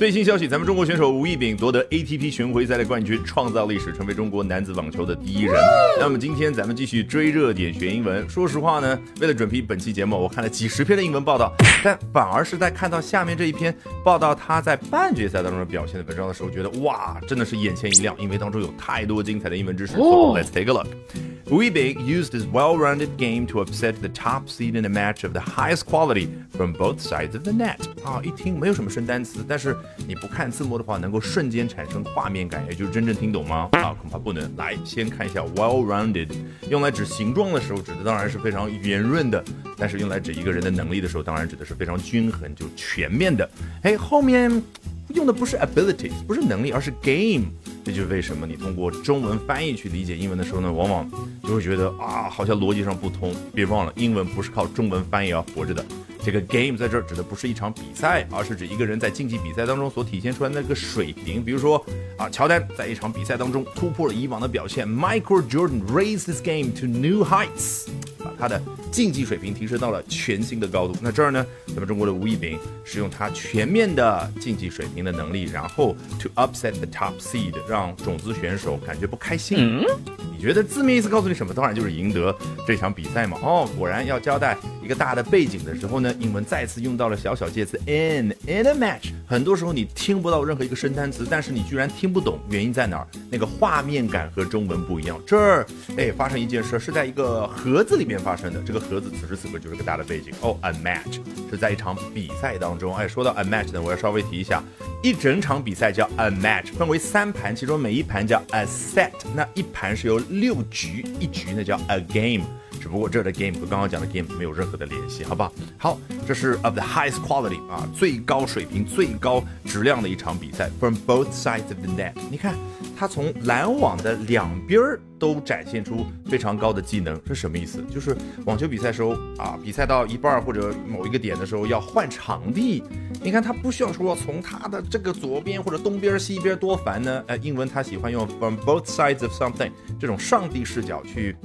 最新消息，咱们中国选手吴亦丙夺得 ATP 巡回赛的冠军，创造历史，成为中国男子网球的第一人。那么今天咱们继续追热点学英文。说实话呢，为了准备本期节目，我看了几十篇的英文报道，但反而是在看到下面这一篇报道他在半决赛当中表现的文章的时候，觉得哇，真的是眼前一亮，因为当中有太多精彩的英文知识。So let's take a look. Wu Yibing used his well-rounded game to upset the top seed in a match of the highest quality from both sides of the net. 啊，一听没有什么生单词，但是你不看字幕的话，能够瞬间产生画面感，也就是真正听懂吗？啊，恐怕不能。来，先看一下 well-rounded，用来指形状的时候，指的当然是非常圆润的；但是用来指一个人的能力的时候，当然指的是非常均衡、就全面的。哎，后面。用的不是 abilities，不是能力，而是 game。这就是为什么你通过中文翻译去理解英文的时候呢，往往就会觉得啊，好像逻辑上不通。别忘了，英文不是靠中文翻译而活着的。这个 game 在这儿指的不是一场比赛，而是指一个人在竞技比赛当中所体现出来的那个水平。比如说啊，乔丹在一场比赛当中突破了以往的表现，Michael Jordan raised his game to new heights，把他的竞技水平提升到了全新的高度。那这儿呢，咱们中国的吴亦丙是用他全面的竞技水平的能力，然后 to upset the top seed，让种子选手感觉不开心。觉得字面意思告诉你什么？当然就是赢得这场比赛嘛。哦，果然要交代一个大的背景的时候呢，英文再次用到了小小介词 in in a match。很多时候你听不到任何一个生单词，但是你居然听不懂，原因在哪儿？那个画面感和中文不一样。这儿哎，发生一件事是在一个盒子里面发生的，这个盒子此时此刻就是个大的背景。哦，a match 是在一场比赛当中。哎，说到 a match 呢，我要稍微提一下，一整场比赛叫 a match，分为三盘，其中每一盘叫 a set，那一盘是由六局，一局那叫 a game。不过这儿的 game 和刚刚讲的 game 没有任何的联系，好不好？好，这是 of the highest quality 啊，最高水平、最高质量的一场比赛。From both sides of the net，你看，他从篮网的两边儿都展现出非常高的技能，是什么意思？就是网球比赛时候啊，比赛到一半或者某一个点的时候要换场地，你看他不需要说从他的这个左边或者东边西边多烦呢？呃，英文他喜欢用 from both sides of something 这种上帝视角去。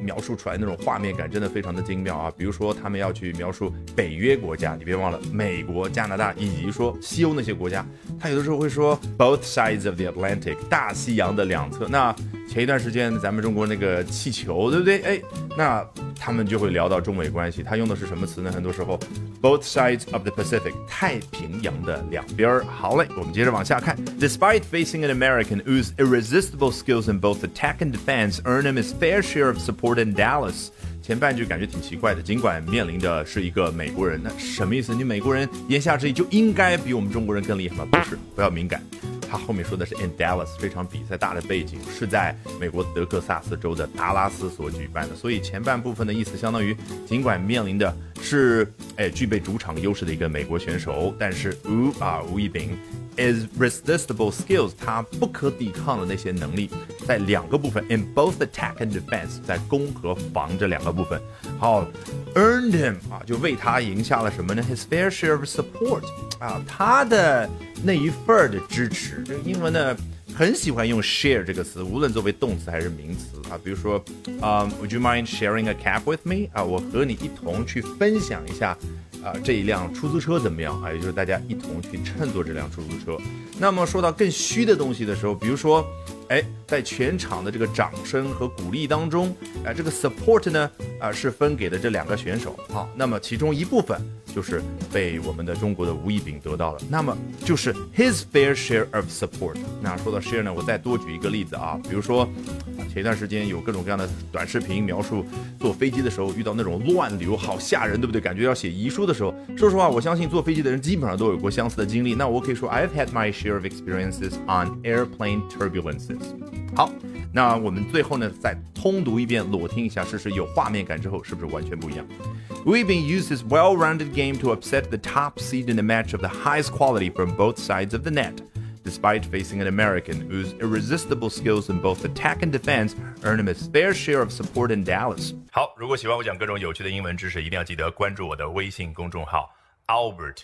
描述出来那种画面感真的非常的精妙啊！比如说他们要去描述北约国家，你别忘了美国、加拿大以及说西欧那些国家，他有的时候会说 both sides of the Atlantic，大西洋的两侧。那前一段时间咱们中国那个气球，对不对？哎，那他们就会聊到中美关系，他用的是什么词呢？很多时候 both sides of the Pacific，太平洋的两边儿。好嘞，我们接着往下看。Despite facing an American whose irresistible skills in both attack and defense earn him his fair share of support. In Dallas，前半句感觉挺奇怪的。尽管面临的是一个美国人，那什么意思？你美国人言下之意就应该比我们中国人更厉害吗？不是，不要敏感。他后面说的是 in Dallas，这场比赛大的背景是在美国德克萨斯州的达拉斯所举办的，所以前半部分的意思相当于，尽管面临的是哎具备主场优势的一个美国选手，但是吴啊吴亦丙。irresistible skills，他不可抵抗的那些能力，在两个部分，in both attack and defense，在攻和防这两个部分。好，earned him 啊，就为他赢下了什么呢？His fair share of support 啊，他的那一份的支持。这个英文呢，很喜欢用 share 这个词，无论作为动词还是名词啊。比如说，啊，Would you mind sharing a cab with me？啊，我和你一同去分享一下。啊，这一辆出租车怎么样啊？也就是大家一同去乘坐这辆出租车。那么说到更虚的东西的时候，比如说，哎，在全场的这个掌声和鼓励当中，哎，这个 support 呢，啊，是分给的这两个选手。好，那么其中一部分。就是被我们的中国的吴亦丙得到了，那么就是 his fair share of support。那说到 share 呢，我再多举一个例子啊，比如说前一段时间有各种各样的短视频描述坐飞机的时候遇到那种乱流，好吓人，对不对？感觉要写遗书的时候，说实话，我相信坐飞机的人基本上都有过相似的经历。那我可以说 I've had my share of experiences on airplane turbulences。好，那我们最后呢再通读一遍，裸听一下，试试有画面感之后是不是完全不一样？We've used his well-rounded game to upset the top seed in a match of the highest quality from both sides of the net. Despite facing an American whose irresistible skills in both attack and defense earned him his fair share of support in Dallas. 好，如果喜欢我讲各种有趣的英文知识，一定要记得关注我的微信公众号 Albert